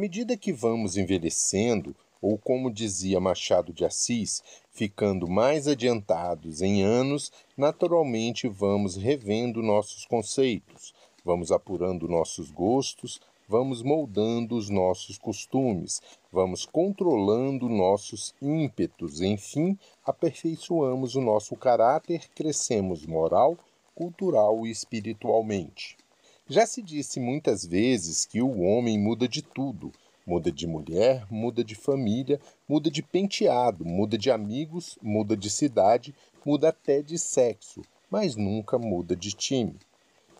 medida que vamos envelhecendo, ou como dizia Machado de Assis, ficando mais adiantados em anos, naturalmente vamos revendo nossos conceitos, vamos apurando nossos gostos, vamos moldando os nossos costumes, vamos controlando nossos ímpetos, enfim, aperfeiçoamos o nosso caráter, crescemos moral, cultural e espiritualmente. Já se disse muitas vezes que o homem muda de tudo, muda de mulher, muda de família, muda de penteado, muda de amigos, muda de cidade, muda até de sexo, mas nunca muda de time.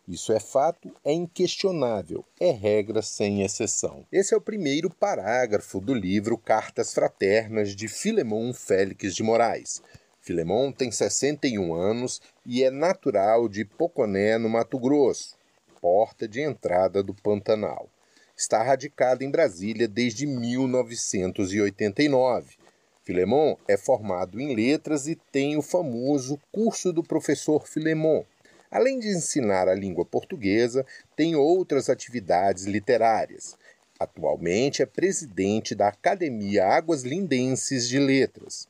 Isso é fato, é inquestionável, é regra sem exceção. Esse é o primeiro parágrafo do livro Cartas Fraternas de Filemon Félix de Moraes. Filemon tem 61 anos e é natural de Poconé, no Mato Grosso, porta de entrada do Pantanal. Está radicado em Brasília desde 1989. Filemon é formado em letras e tem o famoso curso do professor Filemon, Além de ensinar a língua portuguesa, tem outras atividades literárias. Atualmente é presidente da Academia Águas Lindenses de Letras.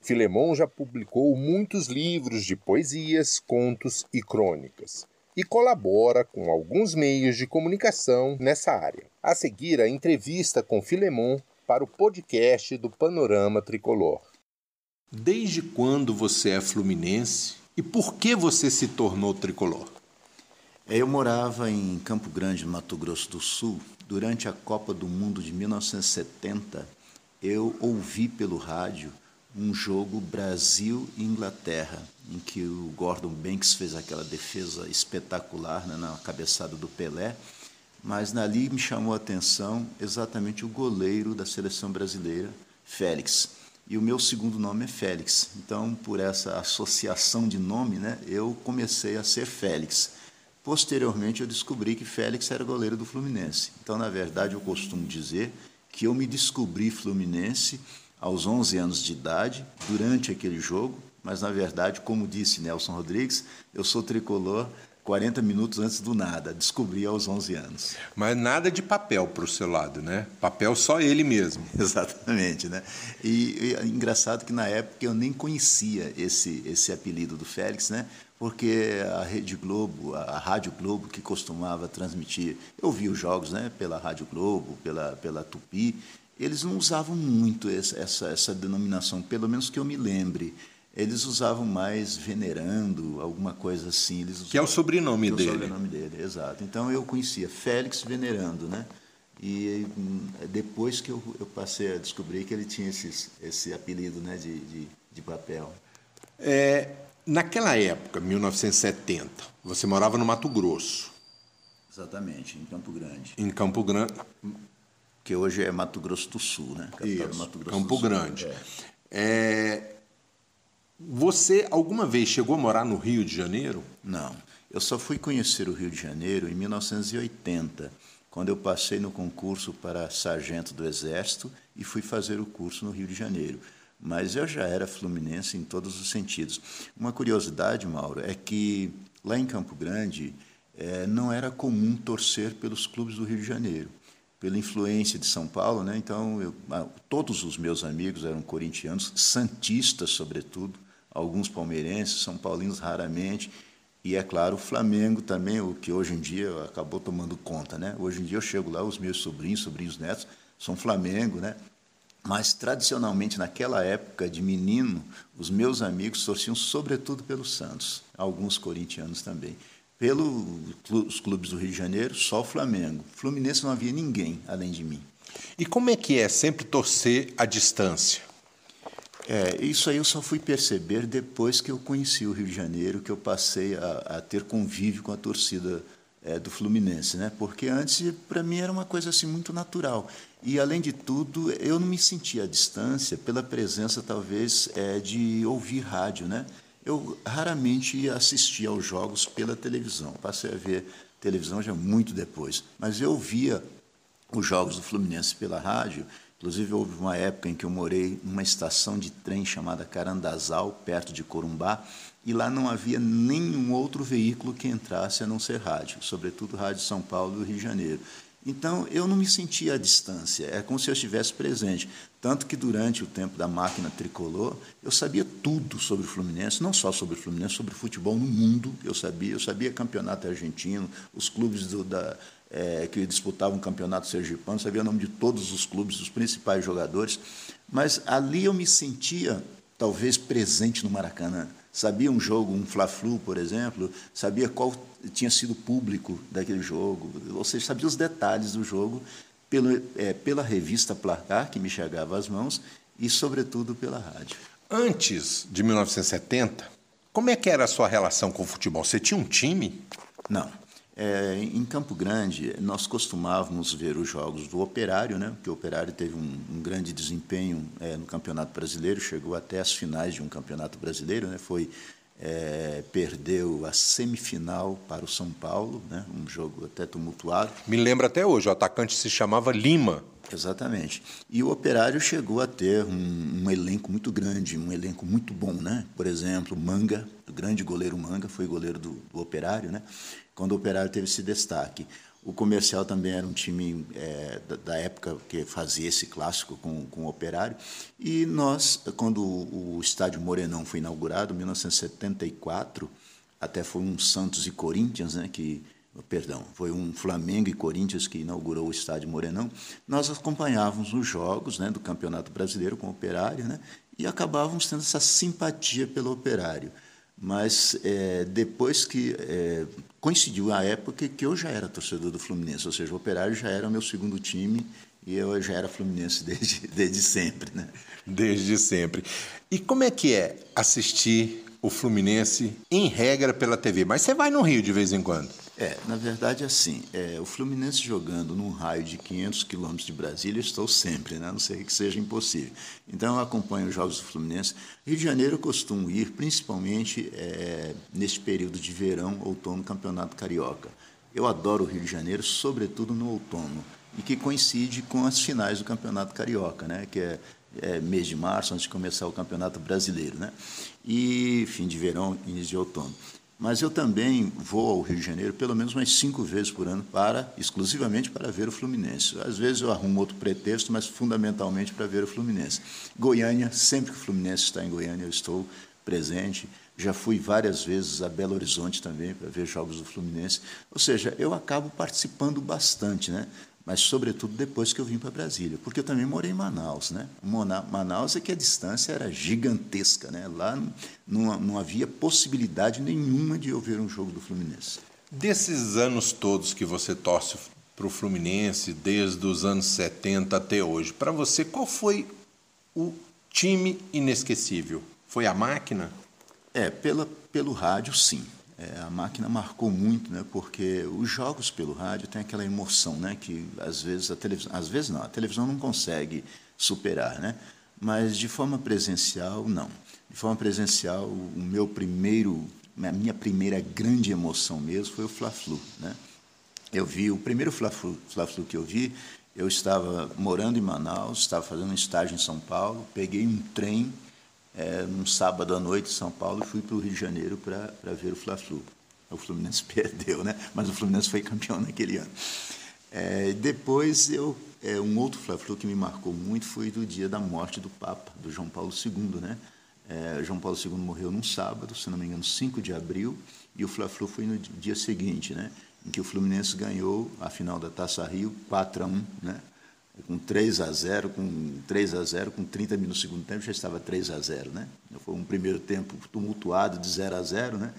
Filemon já publicou muitos livros de poesias, contos e crônicas e colabora com alguns meios de comunicação nessa área. A seguir, a entrevista com Filemon para o podcast do Panorama Tricolor. Desde quando você é fluminense e por que você se tornou tricolor? É, eu morava em Campo Grande, Mato Grosso do Sul. Durante a Copa do Mundo de 1970, eu ouvi pelo rádio um jogo Brasil e Inglaterra, em que o Gordon Banks fez aquela defesa espetacular né, na cabeçada do Pelé, mas ali me chamou a atenção exatamente o goleiro da seleção brasileira, Félix e o meu segundo nome é Félix. Então, por essa associação de nome, né, eu comecei a ser Félix. Posteriormente, eu descobri que Félix era goleiro do Fluminense. Então, na verdade, eu costumo dizer que eu me descobri Fluminense aos 11 anos de idade, durante aquele jogo, mas, na verdade, como disse Nelson Rodrigues, eu sou tricolor 40 minutos antes do nada, descobri aos 11 anos. Mas nada de papel para o seu lado, né? Papel só ele mesmo. Exatamente, né? E, e é engraçado que na época eu nem conhecia esse, esse apelido do Félix, né? Porque a Rede Globo, a Rádio Globo que costumava transmitir, eu vi os jogos, né? Pela Rádio Globo, pela, pela Tupi, eles não usavam muito essa, essa, essa denominação, pelo menos que eu me lembre eles usavam mais venerando, alguma coisa assim. Eles que é o sobrenome dele. É o sobrenome dele, exato. Então eu conhecia Félix Venerando, né? E hum, depois que eu, eu passei a descobrir que ele tinha esses, esse apelido né, de, de, de papel. É, naquela época, 1970, você morava no Mato Grosso. Exatamente, em Campo Grande. Em Campo Grande. Que hoje é Mato Grosso do Sul, né? Capital Isso, Mato Grosso Campo Grande. É. É, você alguma vez chegou a morar no Rio de Janeiro? Não. Eu só fui conhecer o Rio de Janeiro em 1980, quando eu passei no concurso para sargento do Exército e fui fazer o curso no Rio de Janeiro. Mas eu já era fluminense em todos os sentidos. Uma curiosidade, Mauro, é que lá em Campo Grande é, não era comum torcer pelos clubes do Rio de Janeiro pela influência de São Paulo, né? Então, eu, todos os meus amigos eram corintianos, santistas sobretudo, alguns palmeirenses, são paulinos raramente, e é claro, o Flamengo também, o que hoje em dia acabou tomando conta, né? Hoje em dia eu chego lá, os meus sobrinhos, sobrinhos netos, são Flamengo, né? Mas tradicionalmente naquela época de menino, os meus amigos torciam sobretudo pelo Santos, alguns corintianos também. Pelos clubes do Rio de Janeiro, só o Flamengo. Fluminense não havia ninguém além de mim. E como é que é sempre torcer à distância? É, isso aí eu só fui perceber depois que eu conheci o Rio de Janeiro, que eu passei a, a ter convívio com a torcida é, do Fluminense, né? Porque antes para mim era uma coisa assim muito natural e além de tudo eu não me sentia à distância pela presença talvez é, de ouvir rádio, né? Eu raramente assistia aos jogos pela televisão, passei a ver televisão já muito depois, mas eu via os jogos do Fluminense pela rádio Inclusive, houve uma época em que eu morei numa estação de trem chamada Carandazal, perto de Corumbá, e lá não havia nenhum outro veículo que entrasse a não ser rádio, sobretudo rádio São Paulo e Rio de Janeiro. Então, eu não me sentia à distância, é como se eu estivesse presente. Tanto que, durante o tempo da máquina tricolor, eu sabia tudo sobre o Fluminense, não só sobre o Fluminense, sobre o futebol no mundo, eu sabia. Eu sabia campeonato argentino, os clubes do, da, é, que disputavam o campeonato sergipano, sabia o nome de todos os clubes, dos principais jogadores. Mas ali eu me sentia, talvez, presente no Maracanã. Sabia um jogo, um Fla-Flu, por exemplo, sabia qual tinha sido o público daquele jogo, ou seja, sabia os detalhes do jogo pelo, é, pela revista Placar, que me chegava às mãos, e, sobretudo, pela rádio. Antes de 1970, como é que era a sua relação com o futebol? Você tinha um time? Não. É, em Campo Grande, nós costumávamos ver os jogos do Operário, né? porque o Operário teve um, um grande desempenho é, no Campeonato Brasileiro, chegou até as finais de um Campeonato Brasileiro, né? foi é, perdeu a semifinal para o São Paulo, né? um jogo até tumultuado. Me lembra até hoje, o atacante se chamava Lima. Exatamente. E o Operário chegou a ter um, um, elenco muito grande, um elenco muito bom, né? Por exemplo, Manga, o grande goleiro Manga, foi goleiro do, do Operário, né? Quando o Operário teve esse destaque. O Comercial também era um time é, da, época que fazia esse clássico com, com o Operário. E nós, quando o, o Estádio Morenão foi inaugurado, em 1974, até foi um Santos e Corinthians, né, que perdão, foi um Flamengo e Corinthians que inaugurou o estádio Morenão. Nós acompanhávamos os jogos né, do Campeonato Brasileiro com o Operário né, e acabávamos tendo essa simpatia pelo Operário. Mas é, depois que é, coincidiu a época que eu já era torcedor do Fluminense, ou seja, o Operário já era o meu segundo time e eu já era Fluminense desde, desde sempre. Né? Desde sempre. E como é que é assistir o Fluminense em regra pela TV? Mas você vai no Rio de vez em quando? É, na verdade, assim, é, o Fluminense jogando num raio de 500 quilômetros de Brasília, estou sempre, né? a não ser que seja impossível. Então, eu acompanho os jogos do Fluminense. Rio de Janeiro eu costumo ir, principalmente é, neste período de verão, outono, campeonato carioca. Eu adoro o Rio de Janeiro, sobretudo no outono, e que coincide com as finais do campeonato carioca, né? que é, é mês de março, antes de começar o campeonato brasileiro. Né? E fim de verão, início de outono. Mas eu também vou ao Rio de Janeiro pelo menos umas cinco vezes por ano para exclusivamente para ver o Fluminense. Às vezes eu arrumo outro pretexto, mas fundamentalmente para ver o Fluminense. Goiânia, sempre que o Fluminense está em Goiânia, eu estou presente. Já fui várias vezes a Belo Horizonte também para ver jogos do Fluminense. Ou seja, eu acabo participando bastante, né? Mas sobretudo depois que eu vim para Brasília, porque eu também morei em Manaus, né? Manaus é que a distância era gigantesca, né? Lá não, não havia possibilidade nenhuma de eu ver um jogo do Fluminense. Desses anos todos que você torce para o Fluminense, desde os anos 70 até hoje, para você qual foi o time inesquecível? Foi a máquina? É, pela, pelo rádio, sim. É, a máquina marcou muito, né? Porque os jogos pelo rádio têm aquela emoção, né? Que às vezes a televisão, às vezes não, a televisão não consegue superar, né? Mas de forma presencial, não. De forma presencial, o meu primeiro, a minha primeira grande emoção mesmo foi o Fla-Flu, né? Eu vi o primeiro Fla-Flu, Fla-Flu que eu vi, eu estava morando em Manaus, estava fazendo um estágio em São Paulo, peguei um trem é, sábado à noite em São Paulo fui para o Rio de Janeiro para ver o Fla-Flu. O Fluminense perdeu, né? mas o Fluminense foi campeão naquele ano. É, depois, eu, é, um outro Fla-Flu que me marcou muito foi do dia da morte do Papa, do João Paulo II. Né? É, João Paulo II morreu num sábado, se não me engano, 5 de abril, e o Fla-Flu foi no dia seguinte, né? em que o Fluminense ganhou a final da Taça Rio 4 a 1, né? Com 3 a 0, com 3 a 0, com 30 minutos do segundo tempo já estava 3 a 0, né? Foi um primeiro tempo tumultuado de 0 a 0, né?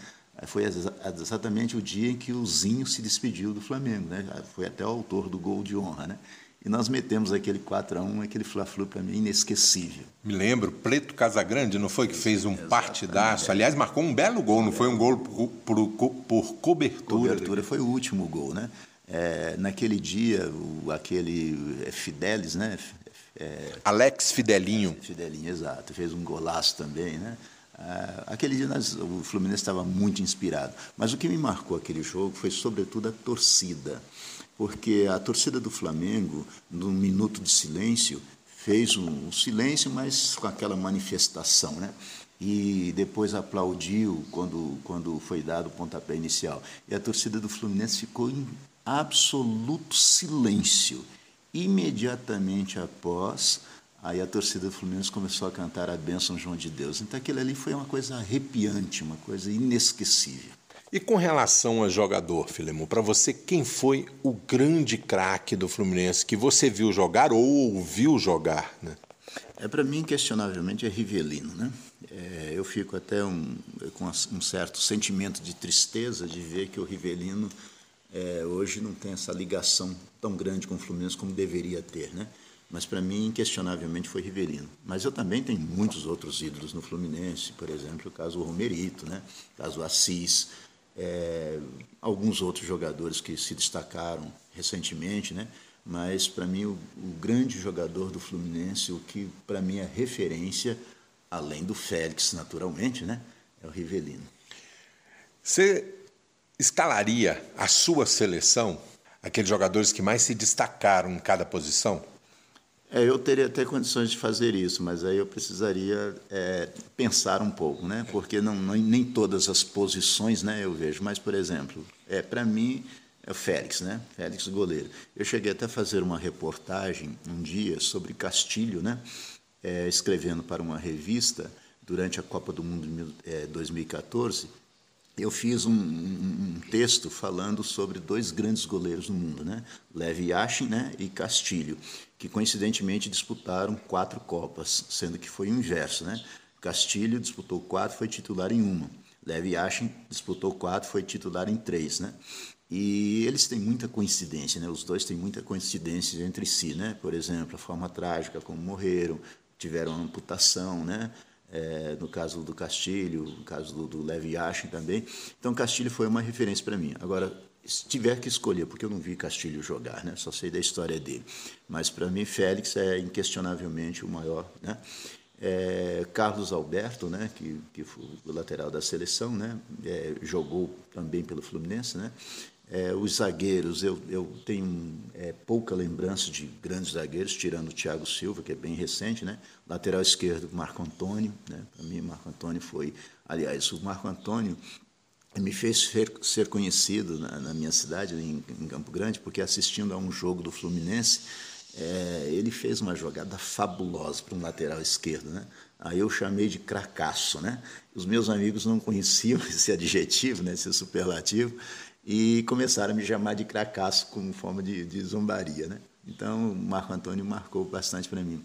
Foi exatamente o dia em que o Zinho se despediu do Flamengo, né? Foi até o autor do gol de honra, né? E nós metemos aquele 4 a 1, aquele Fla-Flu para mim inesquecível. Me lembro, Preto Casagrande, não foi que fez um Exatamente. partidaço. Aliás, marcou um belo gol, não foi um gol por, por, por cobertura. Cobertura foi o último gol, né? É, naquele dia, o, aquele é, Fidelis, né? É, Alex Fidelinho. Fidelinho, exato. Fez um golaço também, né? Ah, aquele dia nós, o Fluminense estava muito inspirado. Mas o que me marcou aquele jogo foi, sobretudo, a torcida. Porque a torcida do Flamengo, num minuto de silêncio, fez um silêncio, mas com aquela manifestação, né? e depois aplaudiu quando, quando foi dado o pontapé inicial. E a torcida do Fluminense ficou absoluto silêncio. Imediatamente após, aí a torcida do Fluminense começou a cantar a bênção João de Deus. Então aquilo ali foi uma coisa arrepiante, uma coisa inesquecível. E com relação a jogador, Filemon, para você, quem foi o grande craque do Fluminense que você viu jogar ou ouviu jogar? Né? É para mim, questionavelmente, é Rivelino. Né? É, eu fico até um, com um certo sentimento de tristeza de ver que o Rivelino é, hoje não tem essa ligação tão grande com o Fluminense como deveria ter. Né? Mas para mim, inquestionavelmente, foi Rivelino. Mas eu também tenho muitos outros ídolos no Fluminense, por exemplo, o caso Romerito, né? o caso Assis é, alguns outros jogadores que se destacaram recentemente, né? mas para mim o, o, grande jogador do Fluminense, o que para mim é referência, além do Félix naturalmente, né? é o Rivelino. Você escalaria a sua seleção, aqueles jogadores que mais se destacaram em cada posição? É, eu teria até condições de fazer isso, mas aí eu precisaria é, pensar um pouco, né? Porque não, nem todas as posições, né? Eu vejo. Mas, por exemplo, é para mim é o Félix, né? Félix goleiro. Eu cheguei até a fazer uma reportagem um dia sobre Castilho, né? É, escrevendo para uma revista durante a Copa do Mundo de 2014 eu fiz um, um, texto falando sobre dois grandes goleiros no mundo, né? Levi Yashin né? e Castilho, que coincidentemente disputaram quatro Copas, sendo que foi o inverso. Né? Castilho disputou quatro, foi titular em uma. Levi Yashin disputou quatro, foi titular em três. Né? E eles têm muita coincidência, né? os dois têm muita coincidência entre si. Né? Por exemplo, a forma trágica como morreram, tiveram amputação, né? É, no caso do Castilho, no caso do, do Levi Yashin também. Então, Castilho foi uma referência para mim. Agora, se tiver que escolher, porque eu não vi Castilho jogar, né? só sei da história dele, mas para mim Félix é inquestionavelmente o maior. Né? É, Carlos Alberto, né, que, que foi o lateral da seleção, né, é, jogou também pelo Fluminense, né, é, os zagueiros, eu, eu tenho é, pouca lembrança de grandes zagueiros, tirando o Thiago Silva, que é bem recente, né? Lateral esquerdo, Marco Antônio, né? Para mim, Marco Antônio foi. Aliás, o Marco Antônio me fez ser, conhecido na, na, minha cidade, em, em, Campo Grande, porque assistindo a um jogo do Fluminense, é, ele fez uma jogada fabulosa para um lateral esquerdo, né? Aí eu chamei de cracaço, né? Os meus amigos não conheciam esse adjetivo, né? esse superlativo e começaram a me chamar de cracaço como forma de, de zombaria. Né? Então, o Marco Antônio marcou bastante para mim.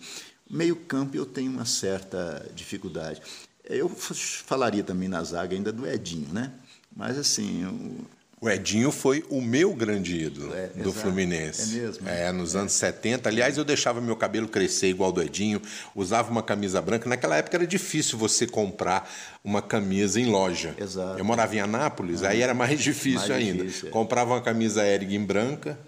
Meio campo eu tenho uma certa dificuldade. Eu falaria também na zaga ainda do Edinho, né? Mas assim, o Edinho foi o meu grande ídolo é, do exato. Fluminense. É mesmo? É, nos é. anos 70. Aliás, eu deixava meu cabelo crescer igual do Edinho, usava uma camisa branca. Naquela época era difícil você comprar uma camisa em loja. Exato. Eu morava em Anápolis, ah, aí era mais difícil mais ainda. Difícil, é. Comprava uma camisa Ering em branca,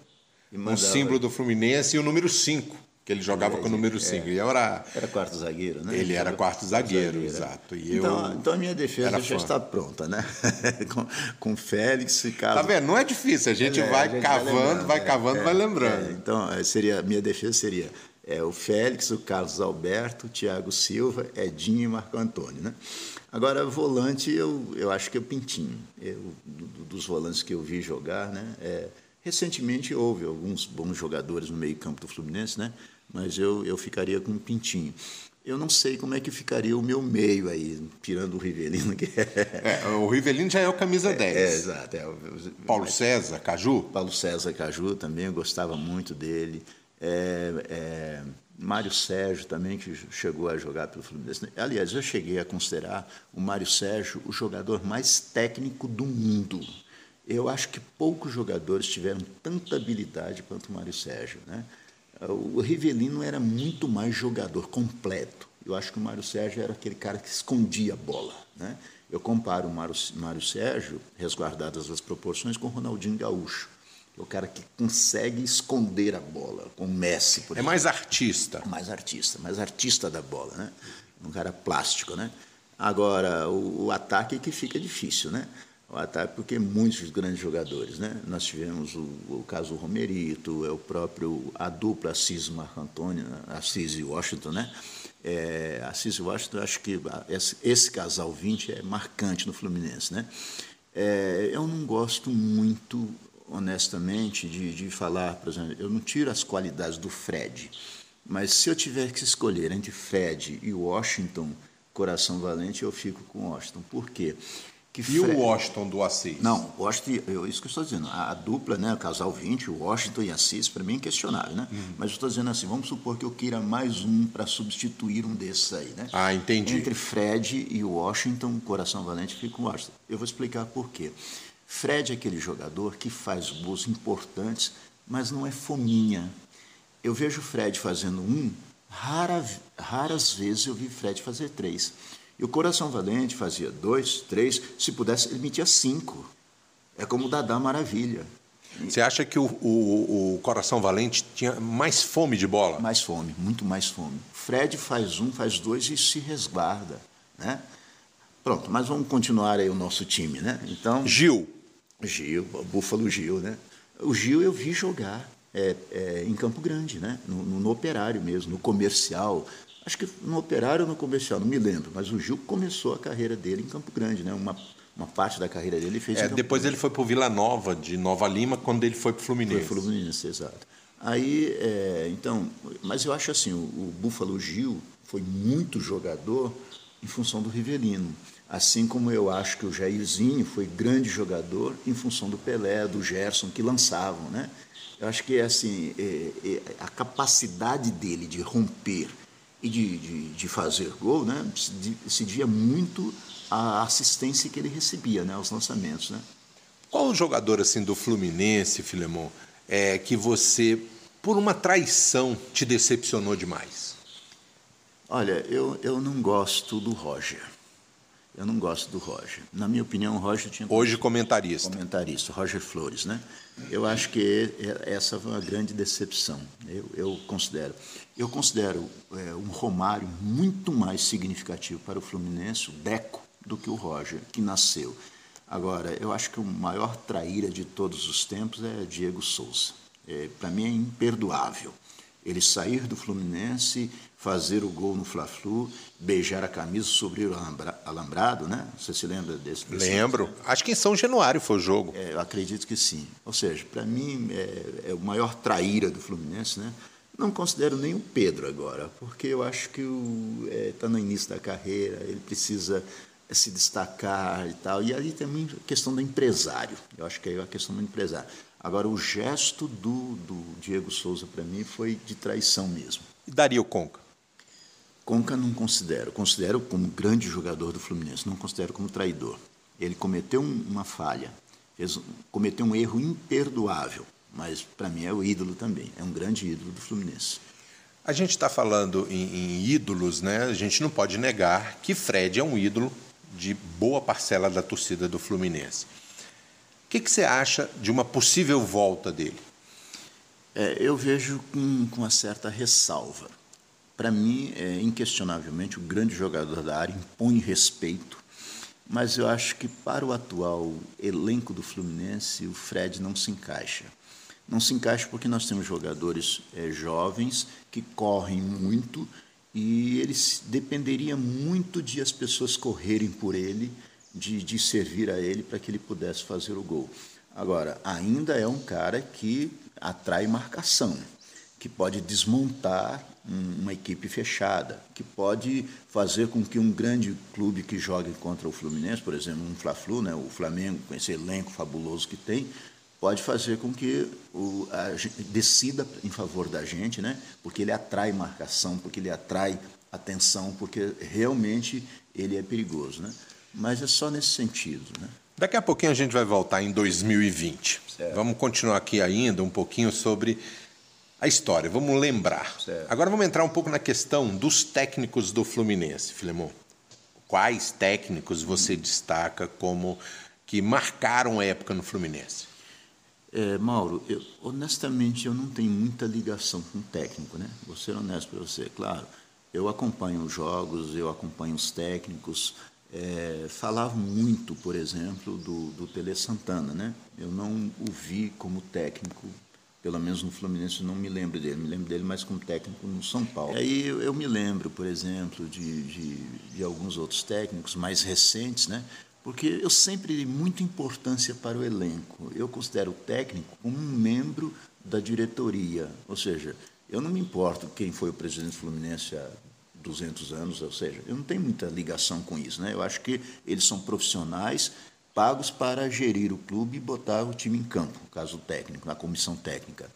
um símbolo do Fluminense e o número 5 que ele jogava é, com o número 5. É. Era, era quarto zagueiro, né? Ele, era quarto zagueiro, zagueiro, exato. E então, eu então a minha defesa já está pronta, né? com, com Félix e Carlos. Tá vendo? Não é difícil, a gente é, vai a gente cavando, vai, vai é, cavando, é, vai lembrando. É, então, seria, minha defesa seria é, o Félix, o Carlos Alberto, o Thiago Silva, Edinho e Marco Antônio, né? Agora, volante, eu, eu acho que é o Pintinho. Eu, dos volantes que eu vi jogar, né? Recentemente houve alguns bons jogadores no meio campo do Fluminense, né? mas eu, eu ficaria com um pintinho. Eu não sei como é que ficaria o meu meio aí, tirando o Rivelino. Que é... é o Rivelino já é o camisa 10. É, é exato. É, Paulo César, Caju? Paulo César Caju também, eu gostava muito dele. É, é, Mário Sérgio também, que chegou a jogar pelo Fluminense. Aliás, eu cheguei a considerar o Mário Sérgio o jogador mais técnico do mundo. Eu acho que poucos jogadores tiveram tanta habilidade quanto o Mário Sérgio. Né? O Rivelino era muito mais jogador completo. Eu acho que o Mário Sérgio era aquele cara que escondia a bola. Né? Eu comparo o Mário, Mário Sérgio, resguardadas as proporções, com o Ronaldinho Gaúcho. É o cara que consegue esconder a bola, com o Messi, por É exemplo. mais artista. Mais artista, mais artista da bola, né? Um cara plástico, né? Agora, o, o ataque é que fica difícil, né? O ataque, porque muitos grandes jogadores, né? Nós tivemos o, o caso Romerito, é o próprio a dupla Assis Marco Antônio, Assis e Washington, né? É, Assis e Washington, acho que esse, esse, casal 20 é marcante no Fluminense, né? É, eu não gosto muito, honestamente, de, de falar, por exemplo, eu não tiro as qualidades do Fred, mas se eu tiver que escolher entre Fred e Washington, coração valente, eu fico com Washington. Por quê? Que e Fred... o Washington do Assis? Não, Washington, eu, isso que eu estou dizendo. A, a, dupla, né, o casal 20, o Washington e Assis, para mim é inquestionável, né? Uhum. Mas eu estou dizendo assim, vamos supor que eu queira mais um para substituir um desses aí, né? Ah, entendi. Entre Fred e Washington, coração valente, fica com Washington. Eu vou explicar por quê. Fred é aquele jogador que faz gols importantes, mas não é fominha. Eu vejo o Fred fazendo um, rara, raras vezes eu vi Fred fazer três. E o Coração Valente fazia dois, três, se pudesse, ele metia cinco. É como o Dadá Maravilha. Você acha que o, o, o, Coração Valente tinha mais fome de bola? Mais fome, muito mais fome. Fred faz um, faz dois e se resguarda. Né? Pronto, mas vamos continuar aí o nosso time, né? Então, Gil. Gil, Búfalo Gil, né? O Gil eu vi jogar é, é, em Campo Grande, né? No, no, no, operário mesmo, no comercial. Acho que no operário ou no comercial, não me lembro, mas o Gil começou a carreira dele em Campo Grande, né? Uma, uma parte da carreira dele ele fez é, Depois Grande. ele foi para o Vila Nova, de Nova Lima, quando ele foi para o Fluminense. Foi Fluminense, exato. Aí, é, então, mas eu acho assim, o, o Búfalo Gil foi muito jogador em função do Rivelino. Assim como eu acho que o Jairzinho foi grande jogador em função do Pelé, do Gerson, que lançavam, né? Eu acho que assim, é, é, a capacidade dele de romper e de, de, de fazer gol, né, decidia muito a assistência que ele recebia, né, aos lançamentos, né. Qual o jogador assim do Fluminense, Filemon, é que você, por uma traição, te decepcionou demais? Olha, eu, eu não gosto do Roger. Eu não gosto do Roger. Na minha opinião, o Roger tinha. Hoje comentarista. Comentarista, Roger Flores, né? Eu acho que essa foi uma grande decepção. Eu, eu considero. Eu considero é, um Romário muito mais significativo para o Fluminense, o Deco, do que o Roger, que nasceu. Agora, eu acho que o maior traíra de todos os tempos é Diego Souza. É, para mim é imperdoável ele sair do Fluminense, fazer o gol no Fla-Flu, beijar a camisa sobre o alambrado, né? Você se lembra desse? desse Lembro. Acho que em São Januário foi o jogo. É, eu acredito que sim. Ou seja, para mim é, é, o maior traíra do Fluminense, né? Não considero nem o Pedro agora, porque eu acho que está é, no início da carreira, ele precisa se destacar e tal. E aí também a questão do empresário. Eu acho que é a questão do empresário. Agora, o gesto do, do Diego Souza, para mim, foi de traição mesmo. E Dario Conca? Conca não considero. Considero como grande jogador do Fluminense, não considero como traidor. Ele cometeu uma falha, fez, cometeu um erro imperdoável, mas para mim é o ídolo também, é um grande ídolo do Fluminense. A gente está falando em, em, ídolos, né? A gente não pode negar que Fred é um ídolo de boa parcela da torcida do Fluminense que, que você acha de uma possível volta dele? É, eu vejo com, com uma certa ressalva. Para mim, é inquestionavelmente o grande jogador da área, impõe respeito, mas eu acho que para o atual elenco do Fluminense, o Fred não se encaixa. Não se encaixa porque nós temos jogadores é, jovens que correm muito e ele dependeria muito de as pessoas correrem por ele de, de servir a ele para que ele pudesse fazer o gol. Agora, ainda é um cara que atrai marcação, que pode desmontar uma equipe fechada, que pode fazer com que um grande clube que jogue contra o Fluminense, por exemplo, um Fla-Flu, né, o Flamengo, com esse elenco fabuloso que tem, pode fazer com que o, a, decida em favor da gente, né, porque ele atrai marcação, porque ele atrai atenção, porque realmente ele é perigoso. Né? Mas é só nesse sentido. Né? Daqui a pouquinho a gente vai voltar em 2020. Certo. Vamos continuar aqui ainda um pouquinho sobre a história, vamos lembrar. Certo. Agora vamos entrar um pouco na questão dos técnicos do Fluminense, Filemon. Quais técnicos você destaca como que marcaram a época no Fluminense? É, Mauro, eu, honestamente eu não tenho muita ligação com o técnico, né? Vou ser honesto para você, claro. Eu acompanho os jogos, eu acompanho os técnicos, é, falava muito, por exemplo, do, do Tele Santana. Né? Eu não o vi como técnico, pelo menos no Fluminense não me lembro dele, me lembro dele mais como técnico no São Paulo. Aí eu, eu me lembro, por exemplo, de, de, de, alguns outros técnicos mais recentes, né? porque eu sempre dei muita importância para o elenco. Eu considero o técnico como um membro da diretoria, ou seja, eu não me importo quem foi o presidente do Fluminense há 200 anos, ou seja, eu não tenho muita ligação com isso. Né? Eu acho que eles são profissionais pagos para gerir o clube e botar o time em campo, no caso técnico, na comissão técnica.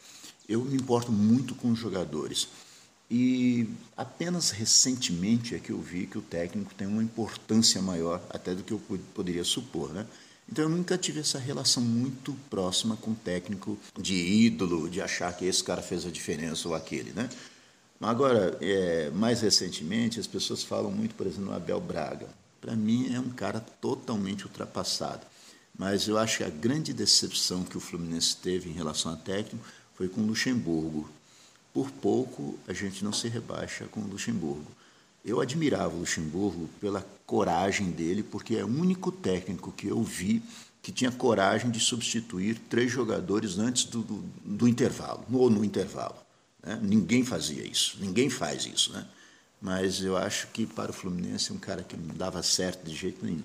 Eu me importo muito com os jogadores. E apenas recentemente é que eu vi que o técnico tem uma importância maior até do que eu poderia supor, né? Então eu nunca tive essa relação muito próxima com o técnico de ídolo, de achar que esse cara fez a diferença ou aquele, né? Agora, é, mais recentemente, as pessoas falam muito, por exemplo, no Abel Braga. Para mim é um cara totalmente ultrapassado. Mas eu acho que a grande decepção que o Fluminense teve em relação a técnico foi com o Luxemburgo. Por pouco a gente não se rebaixa com o Luxemburgo. Eu admirava o Luxemburgo pela coragem dele, porque é o único técnico que eu vi que tinha coragem de substituir três jogadores antes do, do, do intervalo, ou no intervalo. Né? Ninguém fazia isso, ninguém faz isso. Né? Mas eu acho que para o Fluminense é um cara que não dava certo de jeito nenhum.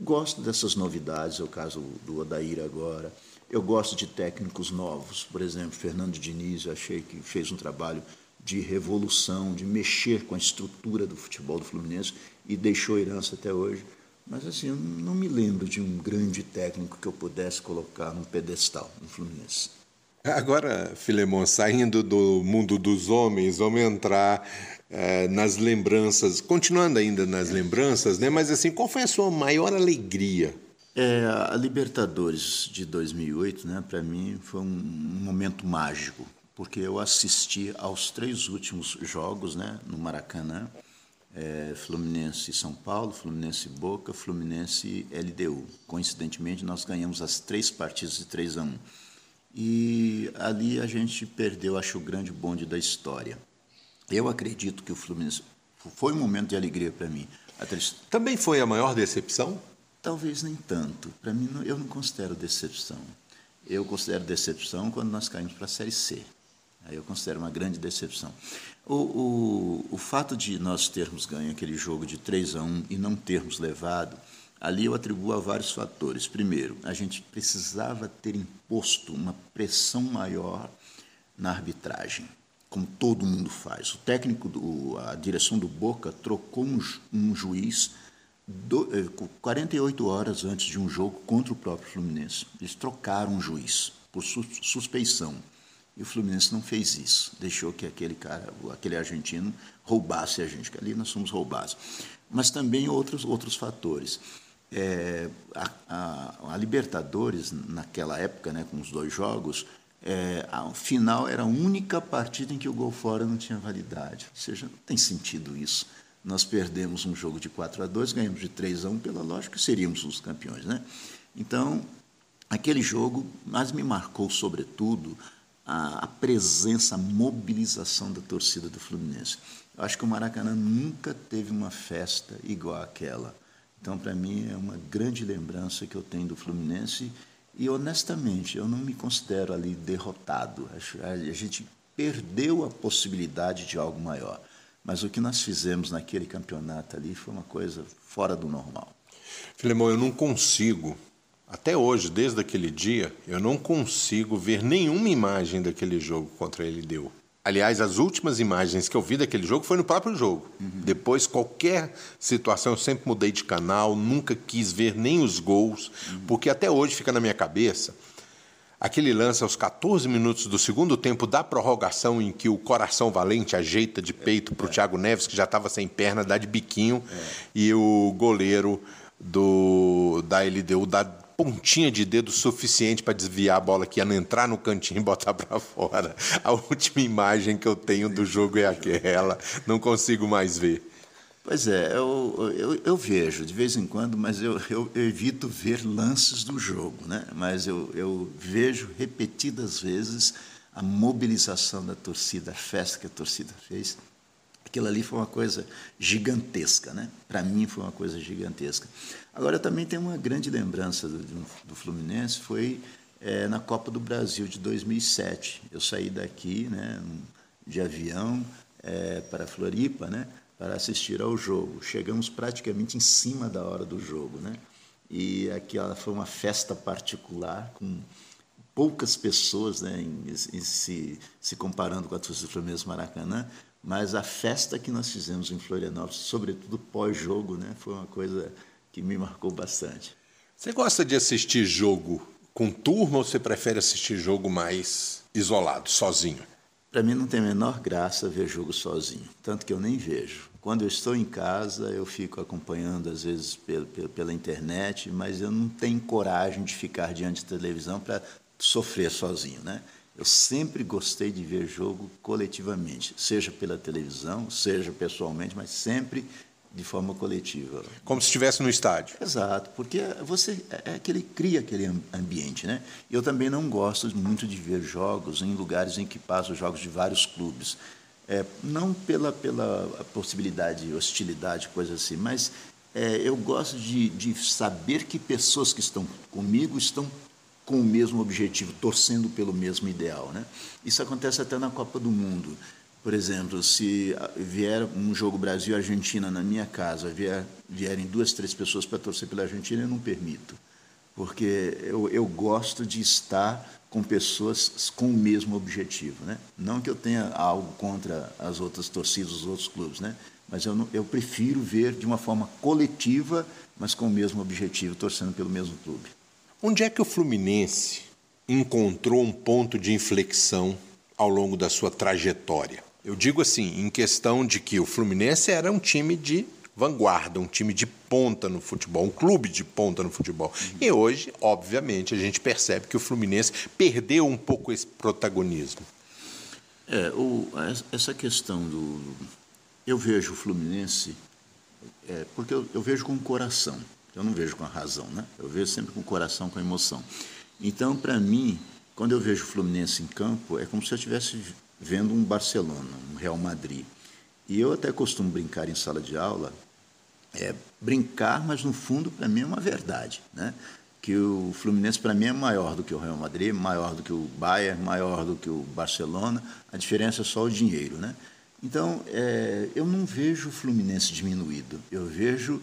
Gosto dessas novidades, é o caso do Odair agora. Eu gosto de técnicos novos, por exemplo, Fernando Diniz, eu achei que fez um trabalho de revolução, de mexer com a estrutura do futebol do Fluminense e deixou herança até hoje. Mas assim, eu não me lembro de um grande técnico que eu pudesse colocar num pedestal no Fluminense. Agora, Filemon, saindo do mundo dos homens, vamos entrar é, nas lembranças, continuando ainda nas lembranças, né? Mas assim, qual foi a sua maior alegria? É, a Libertadores de 2008, né? Para mim foi um momento mágico, porque eu assisti aos três últimos jogos, né? No Maracanã, é, Fluminense São Paulo, Fluminense Boca, Fluminense LDU. Coincidentemente, nós ganhamos as três partidas de 3 a 1. E ali a gente perdeu, acho, o grande bonde da história. Eu acredito que o Fluminense foi um momento de alegria para mim. Também foi a maior decepção? Talvez nem tanto. Para mim, eu não considero decepção. Eu considero decepção quando nós caímos para a Série C. Aí eu considero uma grande decepção. O, o, o fato de nós termos ganho aquele jogo de 3 a 1 e não termos levado, ali eu atribuo a vários fatores. Primeiro, a gente precisava ter imposto uma pressão maior na arbitragem, como todo mundo faz. O técnico, do, a direção do Boca trocou um, um juiz do, 48 eh, horas antes de um jogo contra o próprio Fluminense. Eles trocaram um juiz por suspeição. E o Fluminense não fez isso, deixou que aquele cara, aquele argentino, roubasse a gente, que ali nós somos roubados. Mas também outros, outros fatores. É, a, a, a, Libertadores, naquela época, né, com os dois jogos, é, a final era a única partida em que o gol fora não tinha validade. Ou seja, não tem sentido isso. Nós perdemos um jogo de 4 a 2 ganhamos de 3 a 1 pela lógica, seríamos os campeões. Né? Então, aquele jogo, mas me marcou, sobretudo, a, a presença, a mobilização da torcida do Fluminense. Eu acho que o Maracanã nunca teve uma festa igual àquela. Então, para mim, é uma grande lembrança que eu tenho do Fluminense e, honestamente, eu não me considero ali derrotado. A gente perdeu a possibilidade de algo maior. Mas o que nós fizemos naquele campeonato ali foi uma coisa fora do normal. Filemão, eu não consigo até hoje, desde aquele dia, eu não consigo ver nenhuma imagem daquele jogo contra ele deu. Aliás, as últimas imagens que eu vi daquele jogo foi no próprio jogo. Uhum. Depois, qualquer situação, eu sempre mudei de canal, nunca quis ver nem os gols, uhum. porque até hoje fica na minha cabeça aquele lance aos 14 minutos do segundo tempo da prorrogação, em que o coração valente ajeita de peito para o é. Thiago Neves, que já estava sem perna, dá de biquinho, é. e o goleiro do da LDU dá pontinha de dedo suficiente para desviar a bola que ia entrar no cantinho e botar para fora. A última imagem que eu tenho do jogo é aquela, não consigo mais ver. Pois é, eu, eu, eu, vejo de vez em quando, mas eu, eu, evito ver lances do jogo, né? mas eu, eu vejo repetidas vezes a mobilização da torcida, a festa que a torcida fez. Aquilo ali foi uma coisa gigantesca, né? para mim foi uma coisa gigantesca. Agora, também tem uma grande lembrança do, do Fluminense, foi é, na Copa do Brasil de 2007. Eu saí daqui né, de avião é, para Floripa né, para assistir ao jogo. Chegamos praticamente em cima da hora do jogo. Né? e aquela foi uma festa particular com poucas pessoas, né, em, em, se, se comparando com a torcida do Fluminense Maracanã, mas a festa que nós fizemos em Florianópolis, sobretudo pós-jogo, né, foi uma coisa que me marcou bastante. Você gosta de assistir jogo com turma ou você prefere assistir jogo mais isolado, sozinho? Para mim não tem a menor graça ver jogo sozinho, tanto que eu nem vejo. Quando eu estou em casa, eu fico acompanhando, às vezes, pela, pela internet, mas eu não tenho coragem de ficar diante da televisão para sofrer sozinho. Né? Eu sempre gostei de ver jogo coletivamente, seja pela televisão, seja pessoalmente, mas sempre de forma coletiva. Como se estivesse no estádio. Exato, porque você é, é que ele cria aquele ambiente, né? Eu também não gosto muito de ver jogos em lugares em que passam jogos de vários clubes. É, não pela, pela possibilidade de hostilidade, coisa assim, mas é, eu gosto de, de saber que pessoas que estão comigo estão com o mesmo objetivo, torcendo pelo mesmo ideal. Né? Isso acontece até na Copa do Mundo. Por exemplo, se vier um jogo Brasil-Argentina na minha casa, vier, vierem duas, três pessoas para torcer pela Argentina, eu não permito. Porque eu, eu gosto de estar com pessoas com o mesmo objetivo. Né? Não que eu tenha algo contra as outras torcidas, os outros clubes, né? mas eu, não, eu prefiro ver de uma forma coletiva, mas com o mesmo objetivo, torcendo pelo mesmo clube. Onde é que o Fluminense encontrou um ponto de inflexão ao longo da sua trajetória? Eu digo assim, em questão de que o Fluminense era um time de vanguarda, um time de ponta no futebol, um clube de ponta no futebol. E hoje, obviamente, a gente percebe que o Fluminense perdeu um pouco esse protagonismo. É, o, essa questão do. Eu vejo o Fluminense, é, porque eu, eu, vejo com o coração, eu não vejo com a razão, né? Eu vejo sempre com o coração, com a emoção. Então, para mim, quando eu vejo o Fluminense em campo, é como se eu estivesse vendo um Barcelona, um Real Madrid. E eu até costumo brincar em sala de aula é, brincar, mas no fundo para mim é uma verdade, né? Que o Fluminense para mim é maior do que o Real Madrid, maior do que o Bayern, maior do que o Barcelona. A diferença é só o dinheiro, né? Então é, eu não vejo o Fluminense diminuído. Eu vejo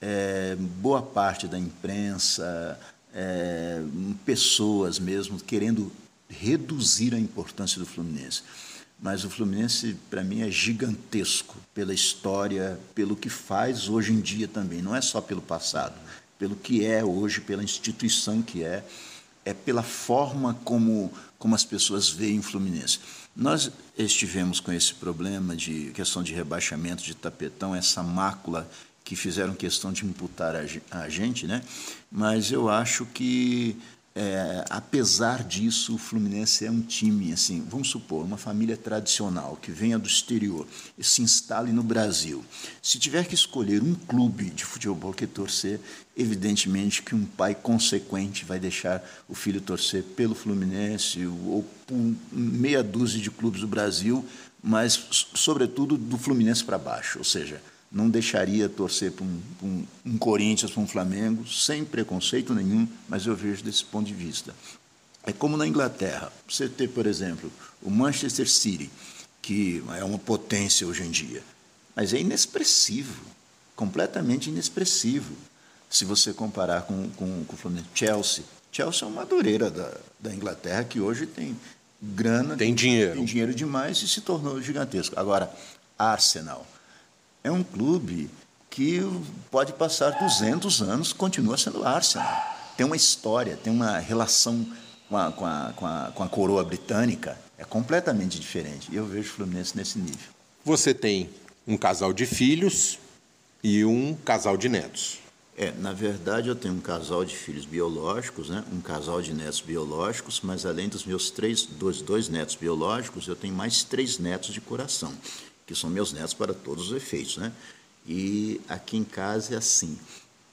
é, boa parte da imprensa, é, pessoas mesmo querendo reduzir a importância do Fluminense mas o Fluminense, para mim, é gigantesco pela história, pelo que faz hoje em dia também, não é só pelo passado, pelo que é hoje, pela instituição que é, é pela forma como, como as pessoas veem o Fluminense. Nós estivemos com esse problema de questão de rebaixamento de tapetão, essa mácula que fizeram questão de imputar a gente, né? mas eu acho que é, apesar disso, o Fluminense é um time, assim, vamos supor, uma família tradicional que venha do exterior e se instale no Brasil. Se tiver que escolher um clube de futebol que torcer, evidentemente que um pai consequente vai deixar o filho torcer pelo Fluminense ou por meia dúzia de clubes do Brasil, mas, sobretudo, do Fluminense para baixo, ou seja, não deixaria torcer para um, um, um Corinthians, para um Flamengo, sem preconceito nenhum, mas eu vejo desse ponto de vista. É como na Inglaterra. Você ter, por exemplo, o Manchester City, que é uma potência hoje em dia, mas é inexpressivo, completamente inexpressivo, se você comparar com, com, com o Flamengo. Chelsea. Chelsea é uma madureira da, da Inglaterra que hoje tem grana, tem dinheiro, tem dinheiro demais e se tornou gigantesco. Agora, Arsenal é um clube que pode passar 200 anos, continua sendo Arsenal. Tem uma história, tem uma relação com a, com a, com a, com a coroa britânica, é completamente diferente. E eu vejo o Fluminense nesse nível. Você tem um casal de filhos e um casal de netos. É, na verdade eu tenho um casal de filhos biológicos, né? um casal de netos biológicos, mas além dos meus três, dois, dois netos biológicos, eu tenho mais três netos de coração que são meus netos para todos os efeitos, né? E aqui em casa é assim,